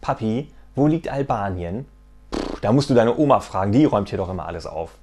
Papi, wo liegt Albanien? Puh, da musst du deine Oma fragen, die räumt hier doch immer alles auf.